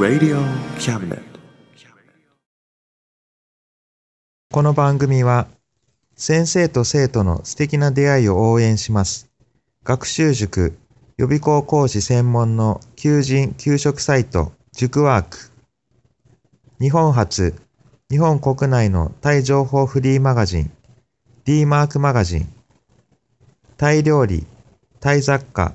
Radio Cabinet. この番組は先生と生徒の素敵な出会いを応援します。学習塾予備校講師専門の求人・給食サイト塾ワーク。日本初、日本国内のタイ情報フリーマガジン D マークマガジン。タイ料理、タイ雑貨、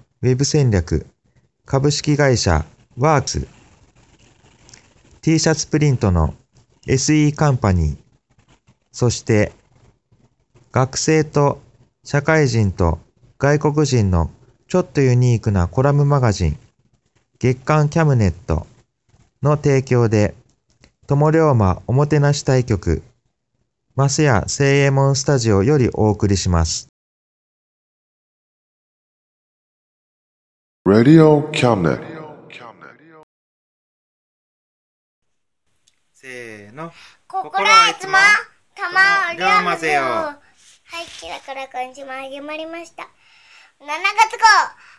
ウェブ戦略。株式会社ワークス。T シャツプリントの SE カンパニー。そして、学生と社会人と外国人のちょっとユニークなコラムマガジン、月刊キャムネットの提供で、友龍馬おもてなし対局、マスヤ聖右衛門スタジオよりお送りします。Radio cabinet. せーの。心はいつも玉を龍馬ぜよ。はい、キラから今週も始まりました。7月号、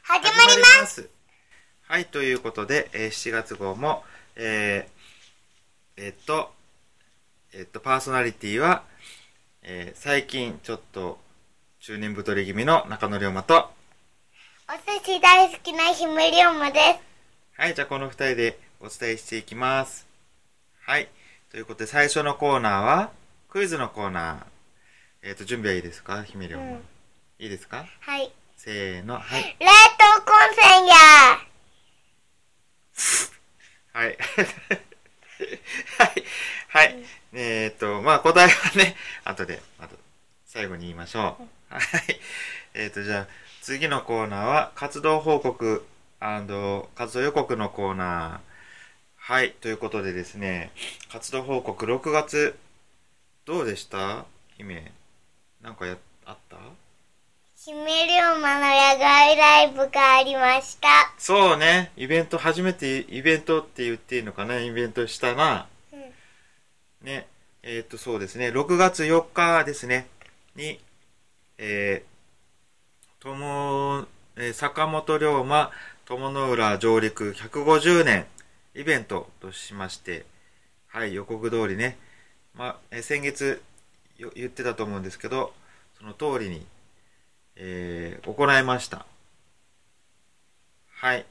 始まります。す。はい、ということで、えー7月号も、えー、えっと、えっと、パーソナリティは、えー最近ちょっと中年太り気味の中野龍馬と、お寿司大好きな姫龍馬です。はい、じゃあこの二人でお伝えしていきます。はい。ということで、最初のコーナーは、クイズのコーナー。えっ、と、準備はいいですか？姫龍馬、うんいいですか？はい。せーの、はい。冷凍コンセンやはい。はい。はい。えっ、と、まあ、答えはね、後で、あと、最後に言いましょう。はい。えっ、と、じゃあ、次のコーナーは、活動報告活動予告のコーナー。はい。ということでですね、活動報告6月、どうでした？姫。なんかや、あった？姫龍馬の野外ライブがありました。そうね、イベント、初めてイベントって言っていいのかな？イベントしたな。うんね、えーっと、そうですね、6月4日ですね、に、えー、とも、えー坂本龍馬友の浦上陸150年イベントとしまして、はい、予告通りね、まあ、えー先月よ言ってたと思うんですけど、その通りに、えー行いました。はい。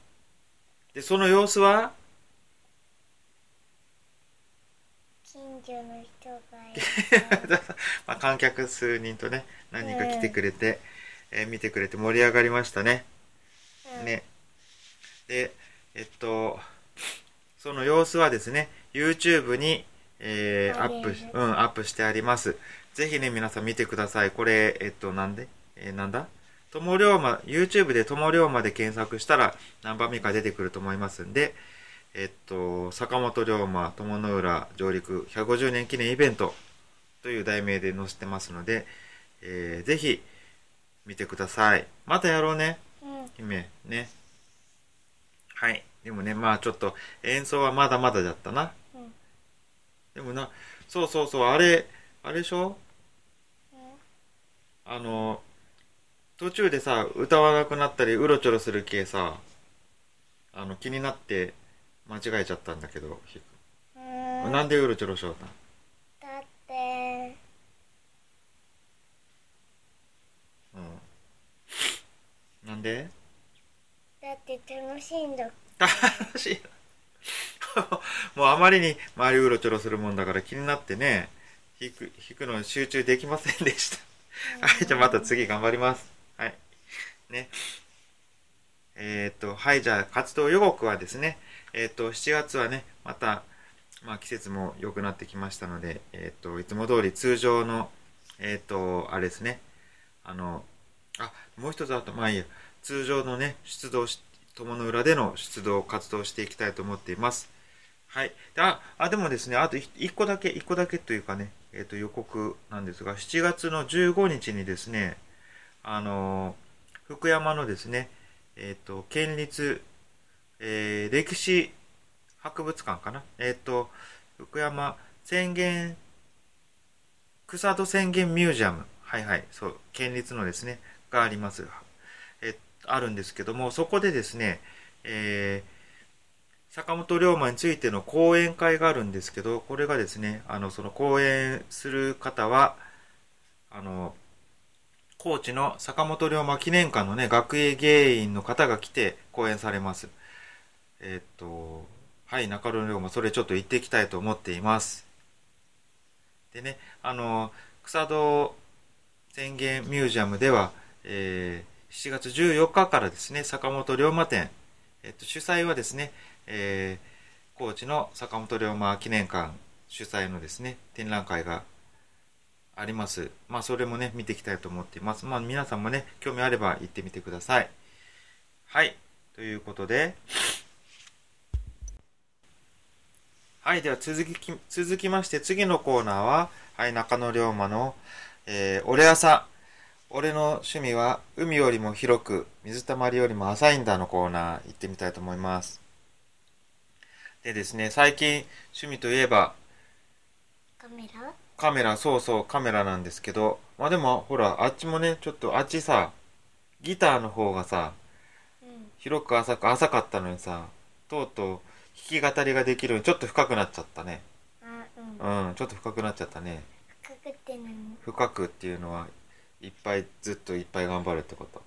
で、その様子は、近所の人が。まあ、観客数人とね、何人か来てくれて、えー見てくれて盛り上がりましたね。うんね。で、えっと、その様子はですね、YouTube に、えーアップし、うん、アップしてあります。ぜひね、皆さん見てください。これ、えっと、なんで？えーなんだ？友龍馬、YouTube で友龍馬で検索したら何番目か出てくると思いますんで、えっと、坂本龍馬友の浦上陸150年記念イベントという題名で載せてますので、えーぜひ見てください。またやろうね。うん。姫、ね。はい。でもね、まあちょっと演奏はまだまだだったな。うんでもな、そうそうそう、あれ、あれでしょ？あの、途中でさ、歌わなくなったり、うろちょろする系さ、あの、気になって間違えちゃったんだけど、なんでうろちょろしようただって、うん。なんで？だって楽しいんだ。楽しいなもうあまりに周りうろちょろするもんだから気になってね弾く弾くの集中できませんでした。はいじゃあまた次頑張ります。はい。ね。えーっとはいじゃあ活動予告はですねえーっと7月はねまたまあ季節も良くなってきましたのでえーっといつも通り通常のえーっとあれですね。あのあもう一つあった。まあいいや通常のね、出動し、友の浦での出動活動していきたいと思っています。はい。あ、あ、でもですね、あと1個だけ、1個だけというかね、えっ、と、予告なんですが、7月の15日にですね、あのー福山のですね、えっ、と、県立、えー歴史博物館かな？えっ、と、福山宣言、草戸宣言ミュージアム。はいはい、そう、県立のですね、があります。あるんですけども、そこでですね、えー坂本龍馬についての講演会があるんですけど、これがですね、あの、その講演する方は、あの、高知の坂本龍馬記念館のね、学芸芸員の方が来て講演されます。えーっと、はい、中野龍馬、それちょっと行ってきたいと思っています。でね、あの、草戸宣言ミュージアムでは、えー7月14日からですね、坂本龍馬展、えっと、主催はですね、えー高知の坂本龍馬記念館主催のですね、展覧会があります。まあ、それもね、見ていきたいと思っています。まあ、皆さんもね、興味あれば行ってみてください。はい。ということで、はい。では続き、続きまして、次のコーナーは、はい、中野龍馬の、えー、俺朝。俺の趣味は、海よりも広く、水たまりよりも浅いんだのコーナー、行ってみたいと思います。でですね、最近、趣味といえば、カメラ？カメラ、そうそう、カメラなんですけど、まあでも、ほら、あっちもね、ちょっとあっちさ、ギターの方がさ、うん広く浅く、浅かったのにさ、とうとう弾き語りができるようにちょっと深くなっちゃったね。あうんうん、ちょっと深くなっちゃったね。深くって何？深くっていうのは、いっぱい、ずっといっぱい頑張るってこと？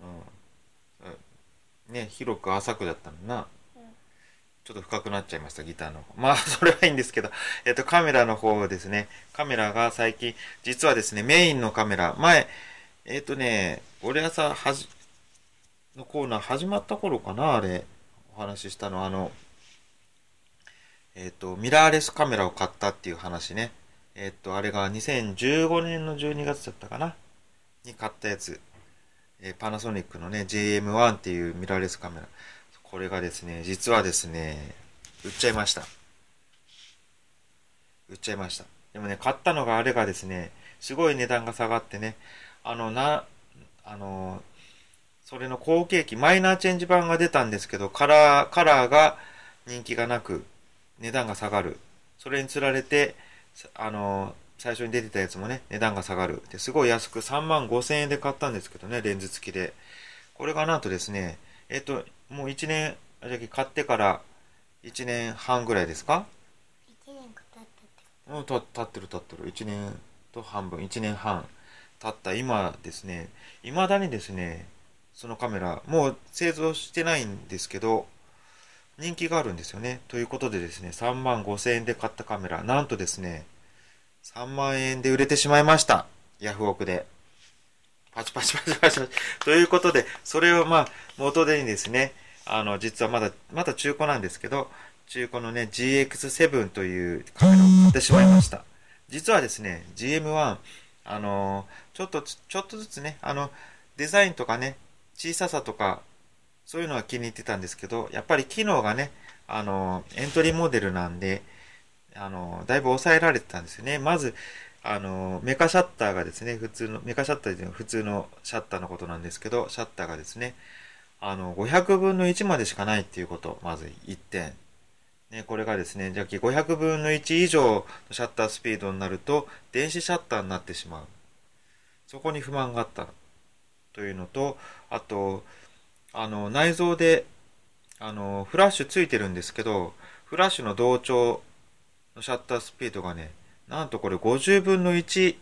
うん。うんね、広く浅くだったのな。うんちょっと深くなっちゃいました、ギターの方。まあ、それはいいんですけど、えっと、カメラの方ですね。カメラが最近、実はですね、メインのカメラ、前、えっとね、俺朝はじ、のコーナー始まった頃かな、あれ、お話ししたの、あの、えっと、ミラーレスカメラを買ったっていう話ね。えっと、あれが2015年の12月だったかな、に買ったやつ。えーパナソニックのね、JM1 っていうミラーレスカメラ。これがですね、実はですね、売っちゃいました。売っちゃいました。でもね、買ったのがあれがですね、すごい値段が下がってね、あの、な、あの、それの後継機、マイナーチェンジ版が出たんですけど、カラー、カラーが人気がなく、値段が下がる。それにつられて、あの、最初に出てたやつもね、値段が下がる。ですごい安く3万5千円で買ったんですけどね、レンズ付きで。これがなんとですね、えっと、もう1年、あじゃあ買ってから1年半ぐらいですか？一年か経ったってうん、た経ってる経ってる。1年と半分、1年半経った今ですね、未だにですね、そのカメラ、もう製造してないんですけど、人気があるんですよね。ということでですね、3万5千円で買ったカメラ、なんとですね、3万円で売れてしまいました。ヤフオクで。パチパチパチパチパチ。ということで、それをまあ、元手にですね、あの、実はまだ、まだ中古なんですけど、中古のね、GX7 というカメラを買ってしまいました。実はですね、GM1、あのちょっと、ちょっとずつね、あの、デザインとかね、小ささとか、そういうのは気に入ってたんですけど、やっぱり機能がね、あのエントリーモデルなんで、あのだいぶ抑えられてたんですよね。まず、あのメカシャッターがですね、普通の、メカシャッターっていうのは普通のシャッターのことなんですけど、シャッターがですね、あの、500分の1までしかないっていうこと、まず1点。ね、これがですね、じゃあ500分の1以上のシャッタースピードになると、電子シャッターになってしまう。そこに不満があったというのと、あと、あの、内蔵で、あの、フラッシュついてるんですけど、フラッシュの同調のシャッタースピードがね、なんとこれ50分の1、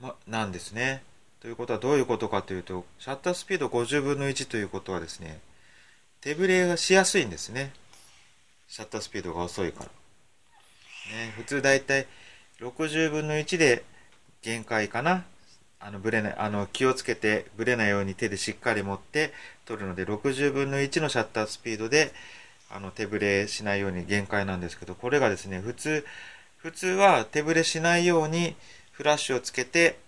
ま、なんですね。ということはどういうことかというと、シャッタースピード50分の1ということはですね、手ブレがしやすいんですね。シャッタースピードが遅いから。ね、普通だいたい60分の1で限界かな。あの、ブレない、あの、気をつけて、ブレないように手でしっかり持って撮るので、60分の1のシャッタースピードで、あの、手ブレしないように限界なんですけど、これがですね、普通、普通は手ブレしないようにフラッシュをつけて、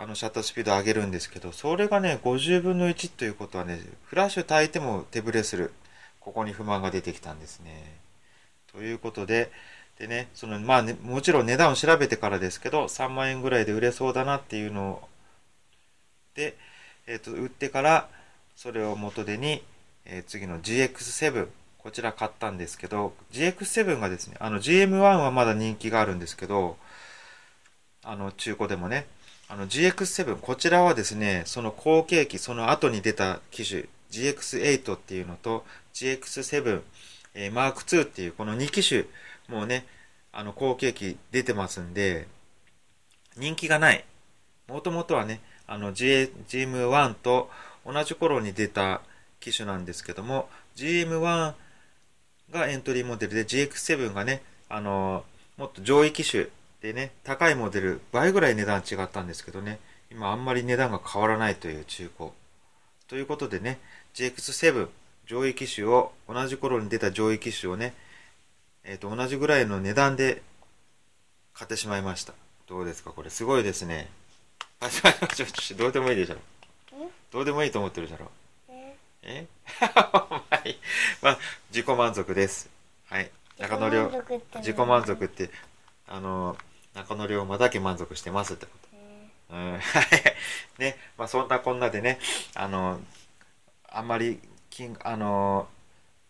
あのシャッタースピードを上げるんですけどそれがね50分の1ということはねフラッシュ焚いても手ぶれする。ここに不満が出てきたんですね。ということででねそのまあねもちろん値段を調べてからですけど3万円ぐらいで売れそうだなっていうのをで、えー、と売ってからそれを元手に、えー次の GX7 こちら買ったんですけど GX7 がですねあの GM1 はまだ人気があるんですけどあの中古でもねあの GX7 こちらはですねその後継機その後に出た機種 GX8 っていうのと GX7、えー、Mark II っていうこの2機種もうねあの後継機出てますんで人気がない。もともとはねあの G- GM1 と同じ頃に出た機種なんですけども GM1 がエントリーモデルで GX7 がねあのもっと上位機種でね高いモデル倍ぐらい値段違ったんですけどね今あんまり値段が変わらないという中古。ということでね GX7 上位機種を同じ頃に出た上位機種をねえー、と同じぐらいの値段で買ってしまいました。どうですか？これすごいですね。あちょちょちょどうでもいいでしょどうでもいいと思ってるだろえ？え？お前。まあ自己満足です。はい。中野龍自己満足って何？自己満足ってあの中野龍馬だけ満足してますってこと。うん。はい。ね。まあそんなこんなでねあのあんまり金あの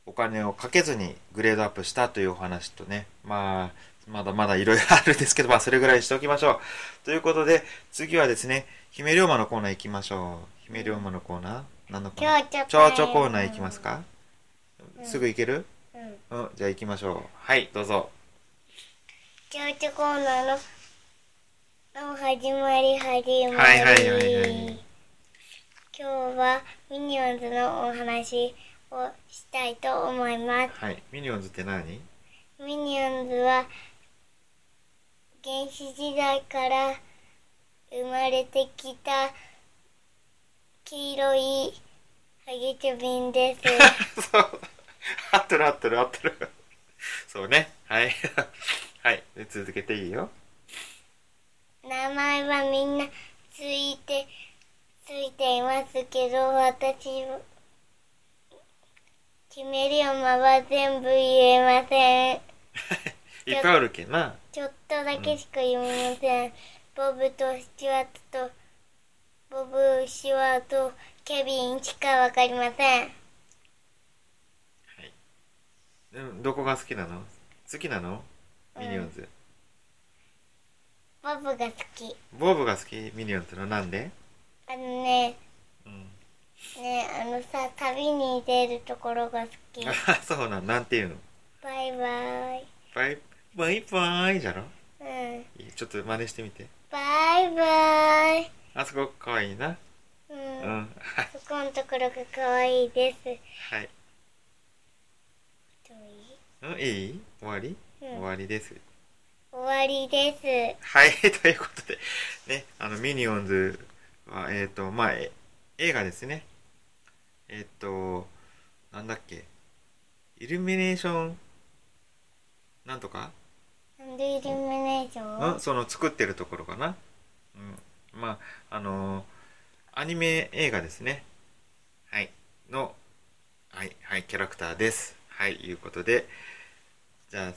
お金をかけずにグレードアップしたというお話とね。まあまだまだいろいろあるんですけどまあそれぐらいにしておきましょう。ということで次はですね姫龍馬のコーナー行きましょう。姫龍馬のコーナー？何のコーナー？蝶々コーナー。行きますか、すぐ行ける？うん。うんじゃあ行きましょう。はいどうぞ。蝶々コーナーのの始まり始まり、はいはいはいはい。今日はミニオンズのお話をしたいと思いますはいミニオンズって何？ミニオンズは原始時代から生まれてきた黄色いハゲチョビンです。そう。合ってる合ってる合ってる。そうね。はい。はい。で続けていいよ。名前はみんなついてついていますけど私決めるよまは全部言えません。いっぱいあるけんな。ちょっとだけしか読めません。ボブとスチュワートと、ボブ、スチュワート、ケビンしかわかりません。うんどこが好きなの？好きなの？ミニオンズ。ボブが好き。ボブが好き？ミニオンズのなんで？あのね、うん。ね、あのさ、旅に出るところが好き。あ、そうなん。なんていうの？バイバイ。バイ、バイバイじゃろ？うん。いいちょっと真似してみて。バイバイ。あそこかわいいな。う。うんん。はい。そこのところが可愛いです。はい。どういい？うん、いい？終わり、うん終わりです。終わりです。はい、ということで、ね、あの、ミニオンズは、えっ、と、まあ、え映画ですね。えっ、と、なんだっけ、イルミネーション、なんとか？なんでイルミネーションうん、その作ってるところかな。うん。まあ、あのーアニメ映画ですね。はい。の、はい、はい、キャラクターです。はい、いうことで、じゃあ、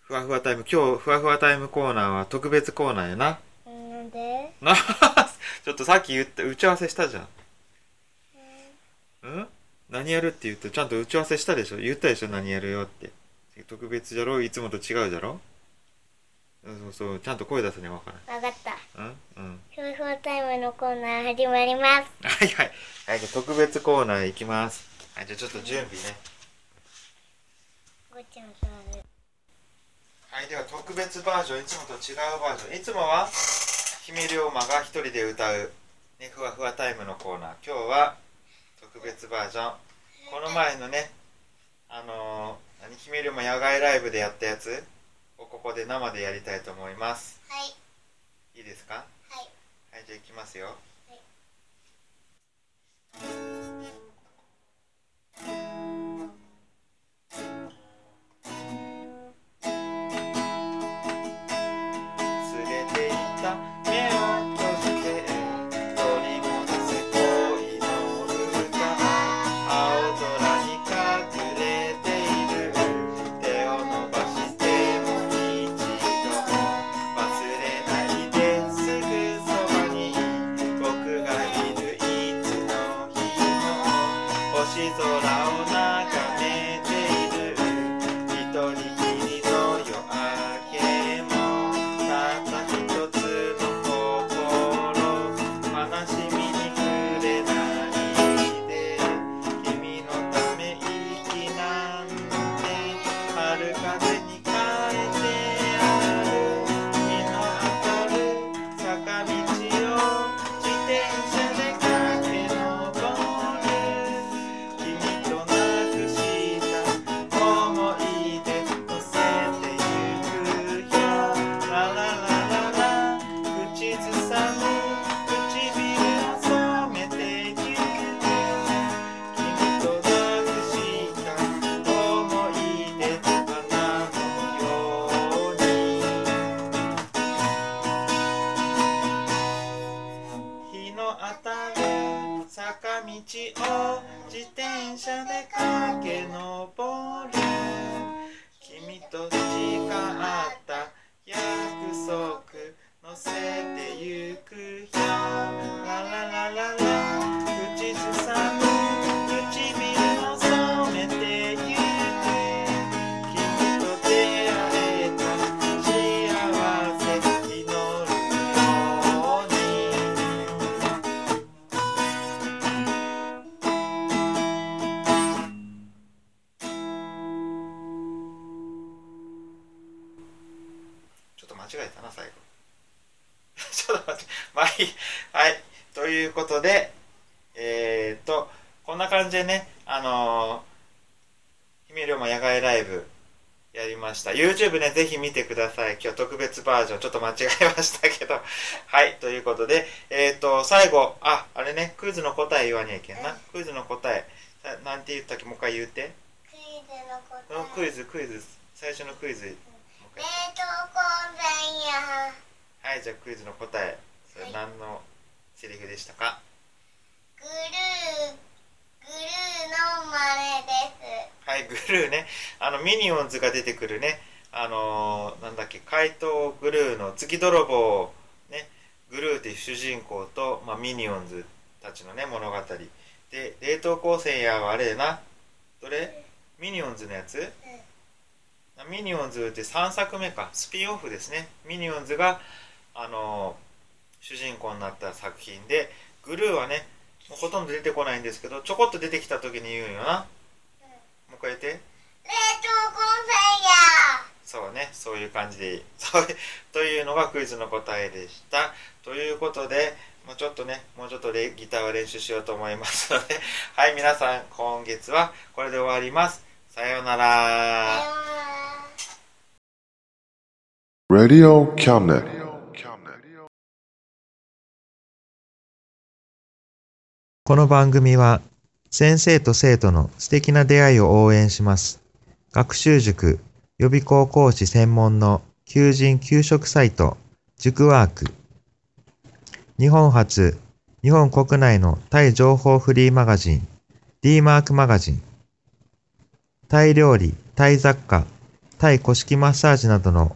ふわふわタイム、今日、ふわふわタイムコーナーは特別コーナーやな。なんで？なちょっとさっき言った、打ち合わせしたじゃん。うん？何やるって言って、ちゃんと打ち合わせしたでしょ？言ったでしょ？何やるよって。特別じゃろ？いつもと違うじゃろ？うんそうそう、ちゃんと声出すね、わからわかった。ん。うん？うん。ふわふわタイムのコーナー始まります。はいはい。はい、じゃあ特別コーナーいきます。はい、じゃあちょっと準備ね。ごちゃん座る。はい、では特別バージョン、いつもと違うバージョン。いつもは、姫龍馬が一人で歌う、ね、ふわふわタイムのコーナー。今日は、特別バージョン。この前のね、あのー、何、姫龍馬野外ライブでやったやつ？をここで生でやりたいと思います。はい。いいですか？はい。はい、じゃあいきますよ。連れ間違えたな最後。ちょっと待って。まあいいはい。ということでえー、っとこんな感じでねあのー、姫龍馬野外ライブやりました。YouTube ねぜひ見てください。今日特別バージョンちょっと間違えましたけど。はいということでえー、っと最後ああれねクイズの答え言わにゃいけんな。クイズの答え。さなんて言ったっけ？もう一回言うて。クイズの答え。うんクイズクイズ。最初のクイズ。もう一冷回凍庫弁や。はいじゃあクイズの答え。それ何のセリフでしたか？グルーグルーの真似です。はいグルーね。あのミニオンズが出てくるね。あのーなんだっけ怪盗グルーの月泥棒ね。グルーっていう主人公と、まあ、ミニオンズたちのね物語。で冷凍光線やはあれやな。どれ？ミニオンズのやつ？ミニオンズって3作目か。スピンオフですね。ミニオンズがあの主人公になった作品でグルーはねもうほとんど出てこないんですけどちょこっと出てきた時に言うんよな。もう一回言って。冷凍光線や。そうね。そういう感じでいい。そう。というのがクイズの答えでした。ということでもうちょっとねもうちょっとレギターを練習しようと思いますので。はい皆さん今月はこれで終わります。さようなら Radio Cabinet. この番組は先生と生徒の素敵な出会いを応援します。学習塾予備高校講師専門の求人・給食サイト塾ワーク日本初日本国内のタイ情報フリーマガジン D マークマガジンタイ料理、タイ雑貨、タイ古式マッサージなどの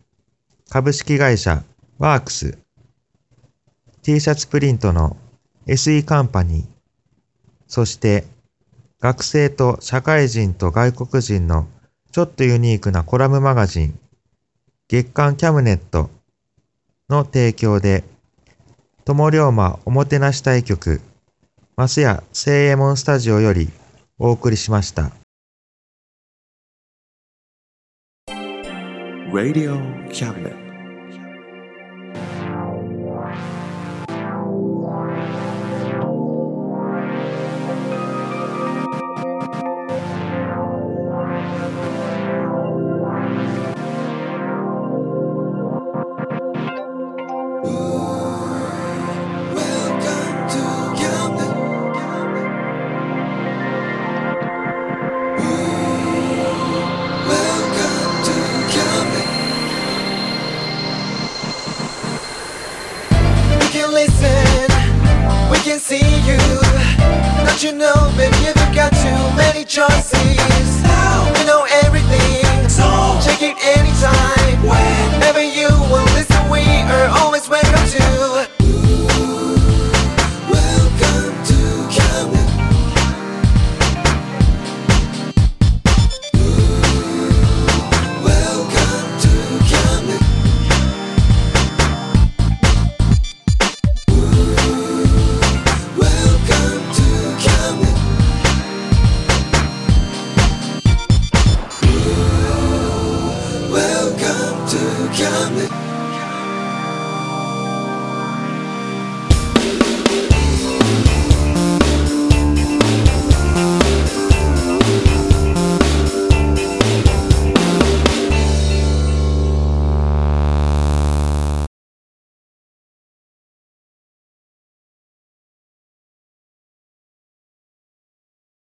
株式会社ワークス。T シャツプリントの SE カンパニー。そして、学生と社会人と外国人のちょっとユニークなコラムマガジン、月刊キャムネットの提供で、友龍馬おもてなし対局、マスヤ聖右衛門スタジオよりお送りしました。Radio Cabinet.「